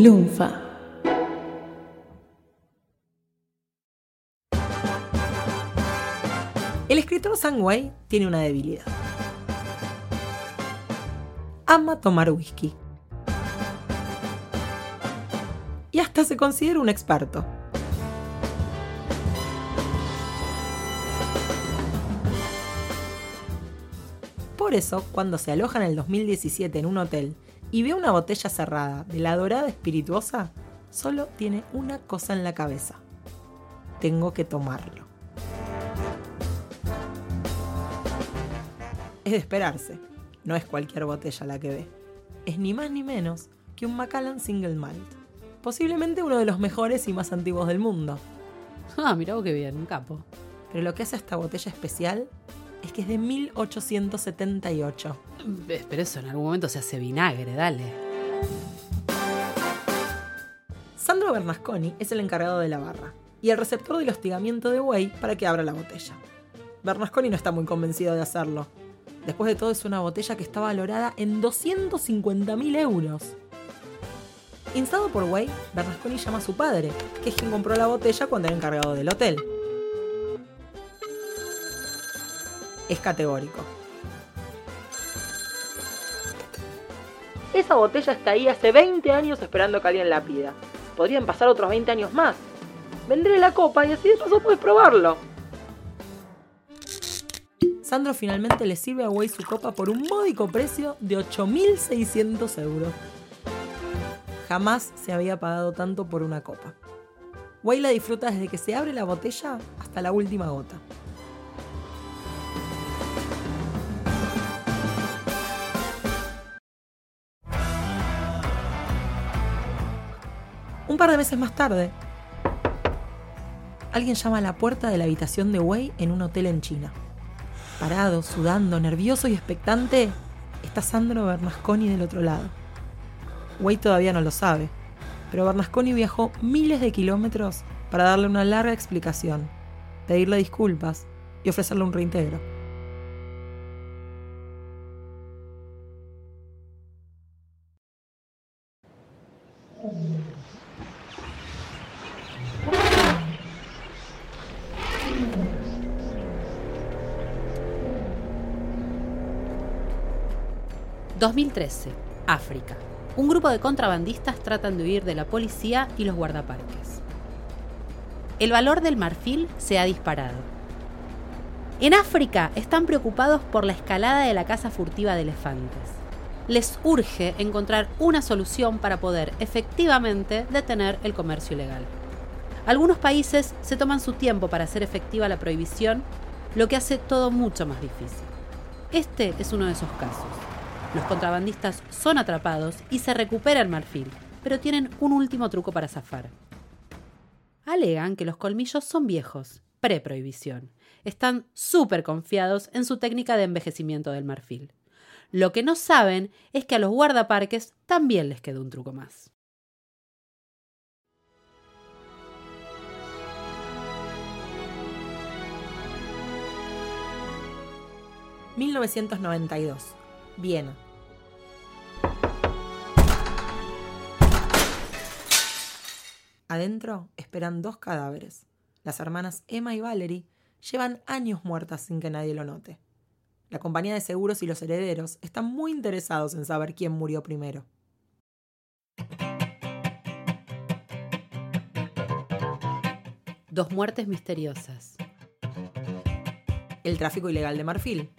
Lunfa. El escritor Sang Wei tiene una debilidad. Ama tomar whisky. Y hasta se considera un experto. Por eso, cuando se aloja en el 2017 en un hotel y ve una botella cerrada de la dorada espirituosa, solo tiene una cosa en la cabeza. Tengo que tomarlo. Es de esperarse. No es cualquier botella la que ve. Es ni más ni menos que un Macallan Single Malt. Posiblemente uno de los mejores y más antiguos del mundo. Ah, mira qué bien, un capo. Pero lo que hace esta botella especial es que es de 1878. Pero eso en algún momento se hace vinagre, dale. Sandro Bernasconi es el encargado de la barra y el receptor del hostigamiento de Way para que abra la botella. Bernasconi no está muy convencido de hacerlo. Después de todo es una botella que está valorada en 250.000 euros. Instado por Way, Bernasconi llama a su padre, que es quien compró la botella cuando era encargado del hotel. Es categórico. Esa botella está ahí hace 20 años esperando que alguien la pida. Podrían pasar otros 20 años más. Vendré la copa y así de paso puedes probarlo. Sandro finalmente le sirve a Way su copa por un módico precio de 8.600 euros. Jamás se había pagado tanto por una copa. Way la disfruta desde que se abre la botella hasta la última gota. Par de meses más tarde, alguien llama a la puerta de la habitación de Wei en un hotel en China. Parado, sudando, nervioso y expectante, está Sandro Bernasconi del otro lado. Wei todavía no lo sabe, pero Bernasconi viajó miles de kilómetros para darle una larga explicación, pedirle disculpas y ofrecerle un reintegro. ...2013... África. Un grupo de contrabandistas tratan de huir de la policía y los guardaparques. El valor del marfil se ha disparado. En África están preocupados por la escalada de la caza furtiva de elefantes. Les urge encontrar una solución para poder efectivamente detener el comercio ilegal. Algunos países se toman su tiempo para hacer efectiva la prohibición, lo que hace todo mucho más difícil. Este es uno de esos casos. Los contrabandistas son atrapados y se recupera el marfil, pero tienen un último truco para zafar. Alegan que los colmillos son viejos, pre-prohibición. Están súper confiados en su técnica de envejecimiento del marfil. Lo que no saben es que a los guardaparques también les queda un truco más. ...1992... Viena. Adentro esperan dos cadáveres. Las hermanas Emma y Valerie llevan años muertas sin que nadie lo note. La compañía de seguros y los herederos están muy interesados en saber quién murió primero. Dos muertes misteriosas. El tráfico ilegal de marfil.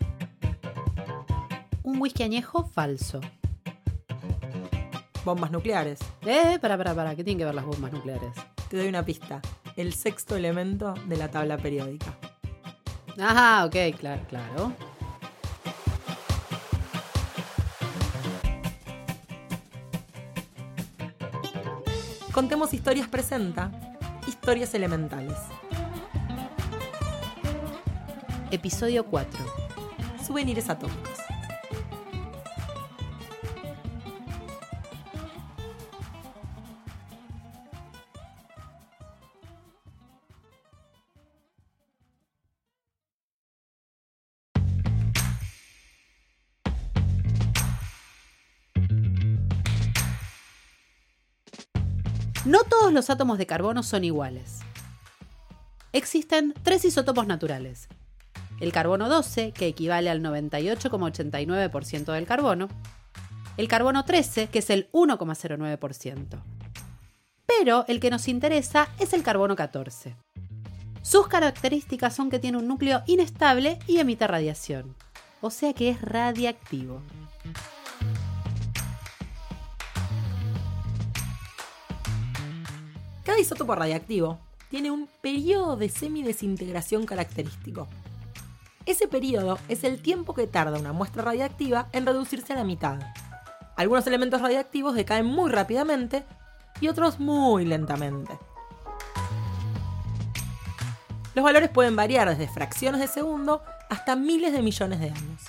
Un whisky añejo falso. Bombas nucleares. Eh, para, para, para, ¿qué tienen que ver las bombas nucleares? Te doy una pista. El sexto elemento de la tabla periódica. Ajá, ok, claro, claro. Contemos Historias presenta Historias Elementales. Episodio 4. Souvenirs atómicos. No todos los átomos de carbono son iguales. Existen tres isótopos naturales. El carbono 12, que equivale al 98,89% del carbono. El carbono 13, que es el 1,09%. Pero el que nos interesa es el carbono 14. Sus características son que tiene un núcleo inestable y emite radiación, o sea que es radiactivo. Cada isótopo radiactivo tiene un periodo de semidesintegración característico. Ese periodo es el tiempo que tarda una muestra radiactiva en reducirse a la mitad. Algunos elementos radiactivos decaen muy rápidamente y otros muy lentamente. Los valores pueden variar desde fracciones de segundo hasta miles de millones de años.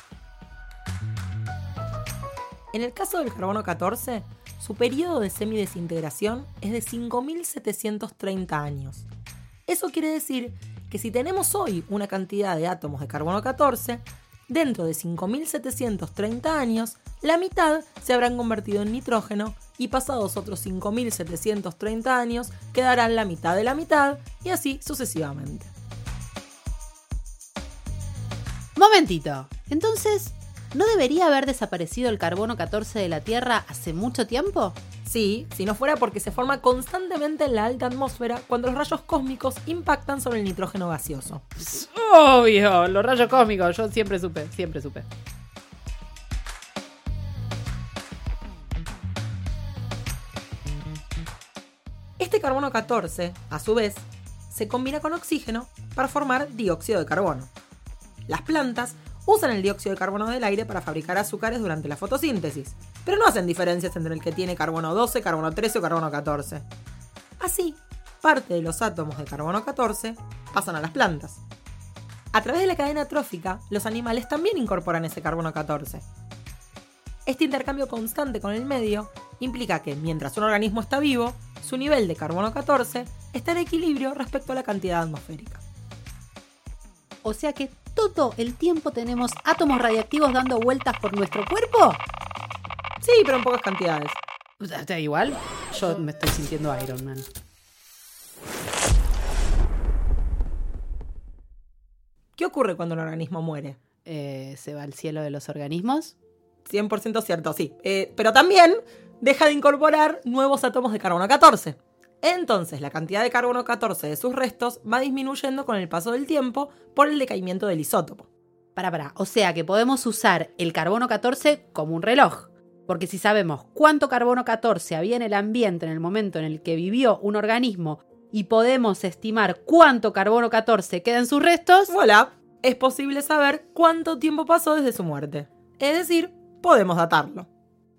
En el caso del carbono 14, su periodo de semidesintegración es de 5.730 años. Eso quiere decir que si tenemos hoy una cantidad de átomos de carbono 14, dentro de 5.730 años, la mitad se habrán convertido en nitrógeno y pasados otros 5.730 años quedarán la mitad de la mitad y así sucesivamente. Momentito. Entonces, ¿no debería haber desaparecido el carbono 14 de la Tierra hace mucho tiempo? Sí, si no fuera porque se forma constantemente en la alta atmósfera cuando los rayos cósmicos impactan sobre el nitrógeno gaseoso. Obvio, los rayos cósmicos, yo siempre supe, siempre supe. Este carbono 14, a su vez, se combina con oxígeno para formar dióxido de carbono. Las plantas usan el dióxido de carbono del aire para fabricar azúcares durante la fotosíntesis, pero no hacen diferencias entre el que tiene carbono 12, carbono 13 o carbono 14. Así, parte de los átomos de carbono 14 pasan a las plantas. A través de la cadena trófica, los animales también incorporan ese carbono 14. Este intercambio constante con el medio implica que mientras un organismo está vivo, su nivel de carbono 14 está en equilibrio respecto a la cantidad atmosférica. O sea que todo el tiempo tenemos átomos radiactivos dando vueltas por nuestro cuerpo. Sí, pero en pocas cantidades. ¿Da igual? Yo me estoy sintiendo Iron Man. ¿Qué ocurre cuando un organismo muere? Eh, ¿Se va al cielo de los organismos? 100% cierto, sí. Eh, pero también deja de incorporar nuevos átomos de carbono 14. Entonces, la cantidad de carbono 14 de sus restos va disminuyendo con el paso del tiempo por el decaimiento del isótopo. Para, para. O sea que podemos usar el carbono 14 como un reloj. Porque si sabemos cuánto carbono 14 había en el ambiente en el momento en el que vivió un organismo y podemos estimar cuánto carbono 14 queda en sus restos, voilà, es posible saber cuánto tiempo pasó desde su muerte. Es decir, podemos datarlo.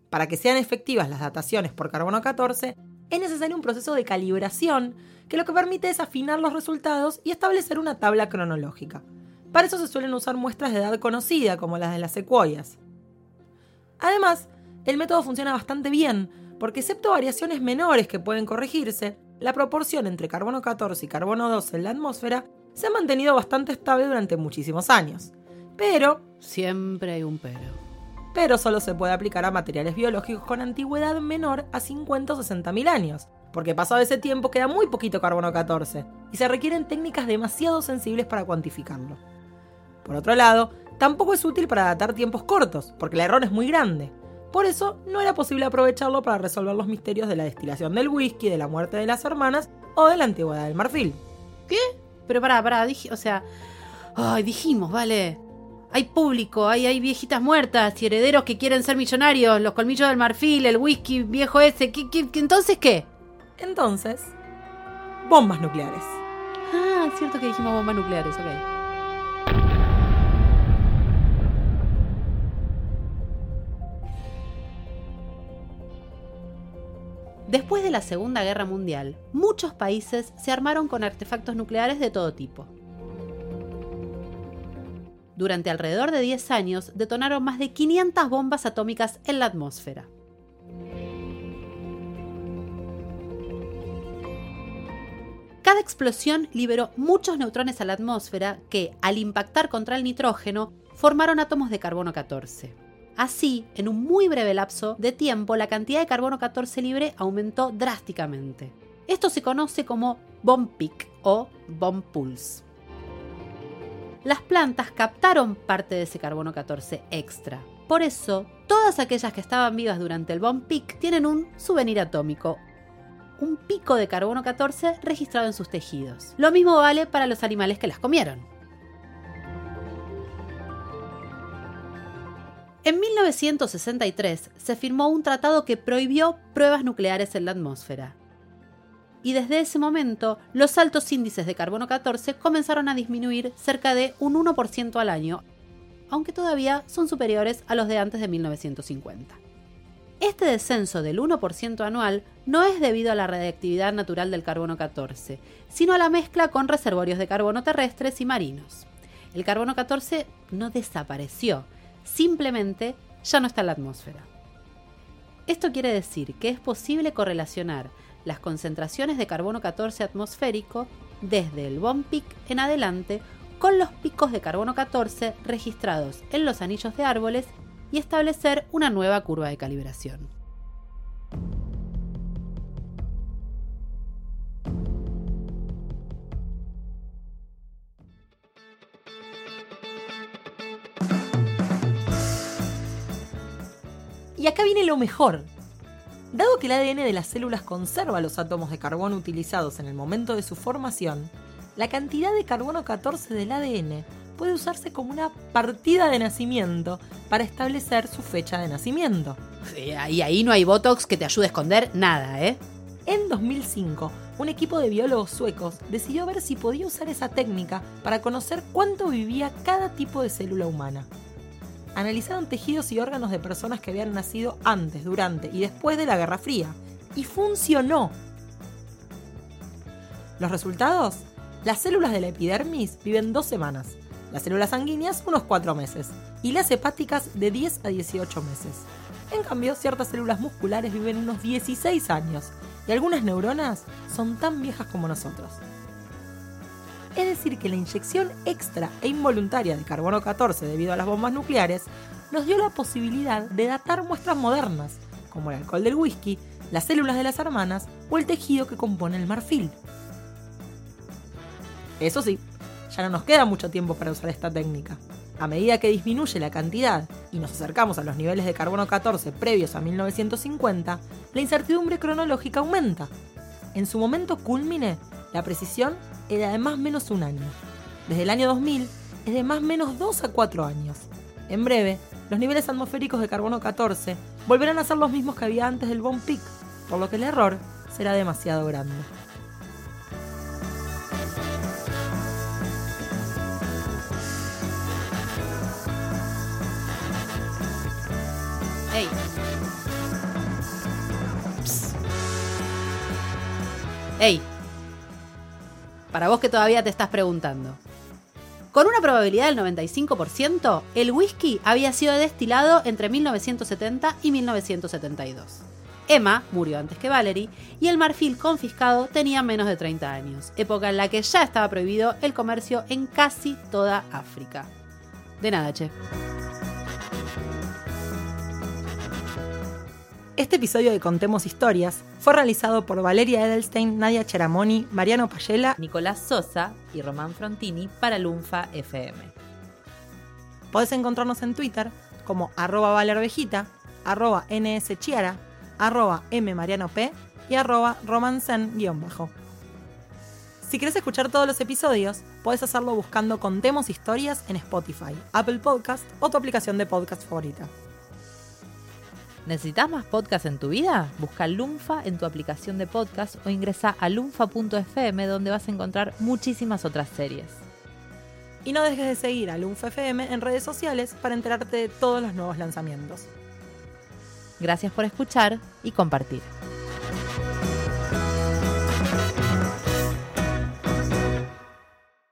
Para que sean efectivas las dataciones por carbono 14, es necesario un proceso de calibración que lo que permite es afinar los resultados y establecer una tabla cronológica. Para eso se suelen usar muestras de edad conocida, como las de las secuoyas. Además, el método funciona bastante bien, porque excepto variaciones menores que pueden corregirse, la proporción entre carbono 14 y carbono 12 en la atmósfera se ha mantenido bastante estable durante muchísimos años. Pero... Siempre hay un pero pero solo se puede aplicar a materiales biológicos con antigüedad menor a 50 o 60 mil años, porque pasado ese tiempo queda muy poquito carbono 14 y se requieren técnicas demasiado sensibles para cuantificarlo. Por otro lado, tampoco es útil para datar tiempos cortos, porque el error es muy grande. Por eso, no era posible aprovecharlo para resolver los misterios de la destilación del whisky, de la muerte de las hermanas o de la antigüedad del marfil. ¿Qué? Pero pará, pará, dije, o sea, ay, dijimos, vale, hay público, hay, hay viejitas muertas y herederos que quieren ser millonarios, los colmillos del marfil, el whisky viejo ese. ¿Qué, qué, entonces qué? Entonces, bombas nucleares. Ah, es cierto que dijimos bombas nucleares, ok. Después de la Segunda Guerra Mundial, muchos países se armaron con artefactos nucleares de todo tipo. Durante alrededor de 10 años detonaron más de 500 bombas atómicas en la atmósfera. Cada explosión liberó muchos neutrones a la atmósfera que, al impactar contra el nitrógeno, formaron átomos de carbono 14. Así, en un muy breve lapso de tiempo, la cantidad de carbono 14 libre aumentó drásticamente. Esto se conoce como bomb peak o bomb pulse. Las plantas captaron parte de ese carbono 14 extra. Por eso, todas aquellas que estaban vivas durante el bomb peak tienen un souvenir atómico, un pico de carbono 14 registrado en sus tejidos. Lo mismo vale para los animales que las comieron. En 1963 se firmó un tratado que prohibió pruebas nucleares en la atmósfera. Y desde ese momento, los altos índices de carbono 14 comenzaron a disminuir cerca de un 1% al año, aunque todavía son superiores a los de antes de 1950. Este descenso del 1% anual no es debido a la radiactividad natural del carbono 14, sino a la mezcla con reservorios de carbono terrestres y marinos. El carbono 14 no desapareció, simplemente ya no está en la atmósfera. Esto quiere decir que es posible correlacionar las concentraciones de carbono 14 atmosférico desde el bomb peak en adelante con los picos de carbono 14 registrados en los anillos de árboles y establecer una nueva curva de calibración. Y acá viene lo mejor. Dado que el ADN de las células conserva los átomos de carbono utilizados en el momento de su formación, la cantidad de carbono 14 del ADN puede usarse como una partida de nacimiento para establecer su fecha de nacimiento. Y ahí no hay Botox que te ayude a esconder nada, ¿eh? En 2005, un equipo de biólogos suecos decidió ver si podía usar esa técnica para conocer cuánto vivía cada tipo de célula humana analizaron tejidos y órganos de personas que habían nacido antes, durante y después de la Guerra Fría. Y funcionó. ¿Los resultados? Las células de la epidermis viven dos semanas, las células sanguíneas unos cuatro meses y las hepáticas de 10 a 18 meses. En cambio, ciertas células musculares viven unos 16 años y algunas neuronas son tan viejas como nosotros. Es decir, que la inyección extra e involuntaria de carbono 14 debido a las bombas nucleares nos dio la posibilidad de datar muestras modernas, como el alcohol del whisky, las células de las hermanas o el tejido que compone el marfil. Eso sí, ya no nos queda mucho tiempo para usar esta técnica. A medida que disminuye la cantidad y nos acercamos a los niveles de carbono 14 previos a 1950, la incertidumbre cronológica aumenta. En su momento culmine, la precisión era de más menos un año. Desde el año 2000 es de más menos 2 a 4 años. En breve, los niveles atmosféricos de carbono 14 volverán a ser los mismos que había antes del bomb peak, por lo que el error será demasiado grande. ¡Ey! ¡Ey! Para vos que todavía te estás preguntando. Con una probabilidad del 95%, el whisky había sido destilado entre 1970 y 1972. Emma murió antes que Valerie y el marfil confiscado tenía menos de 30 años, época en la que ya estaba prohibido el comercio en casi toda África. De nada, che. Este episodio de Contemos Historias fue realizado por Valeria Edelstein, Nadia Cheramoni, Mariano Payela, Nicolás Sosa y Román Frontini para Lunfa FM. Podés encontrarnos en Twitter como arroba valervejita, arroba nschiara, arroba mmarianop y arroba romancen-bajo. Si querés escuchar todos los episodios, podés hacerlo buscando Contemos Historias en Spotify, Apple Podcast o tu aplicación de podcast favorita. ¿Necesitas más podcast en tu vida? Busca Lunfa en tu aplicación de podcast o ingresa a lunfa.fm donde vas a encontrar muchísimas otras series. Y no dejes de seguir a Lunfa FM en redes sociales para enterarte de todos los nuevos lanzamientos. Gracias por escuchar y compartir.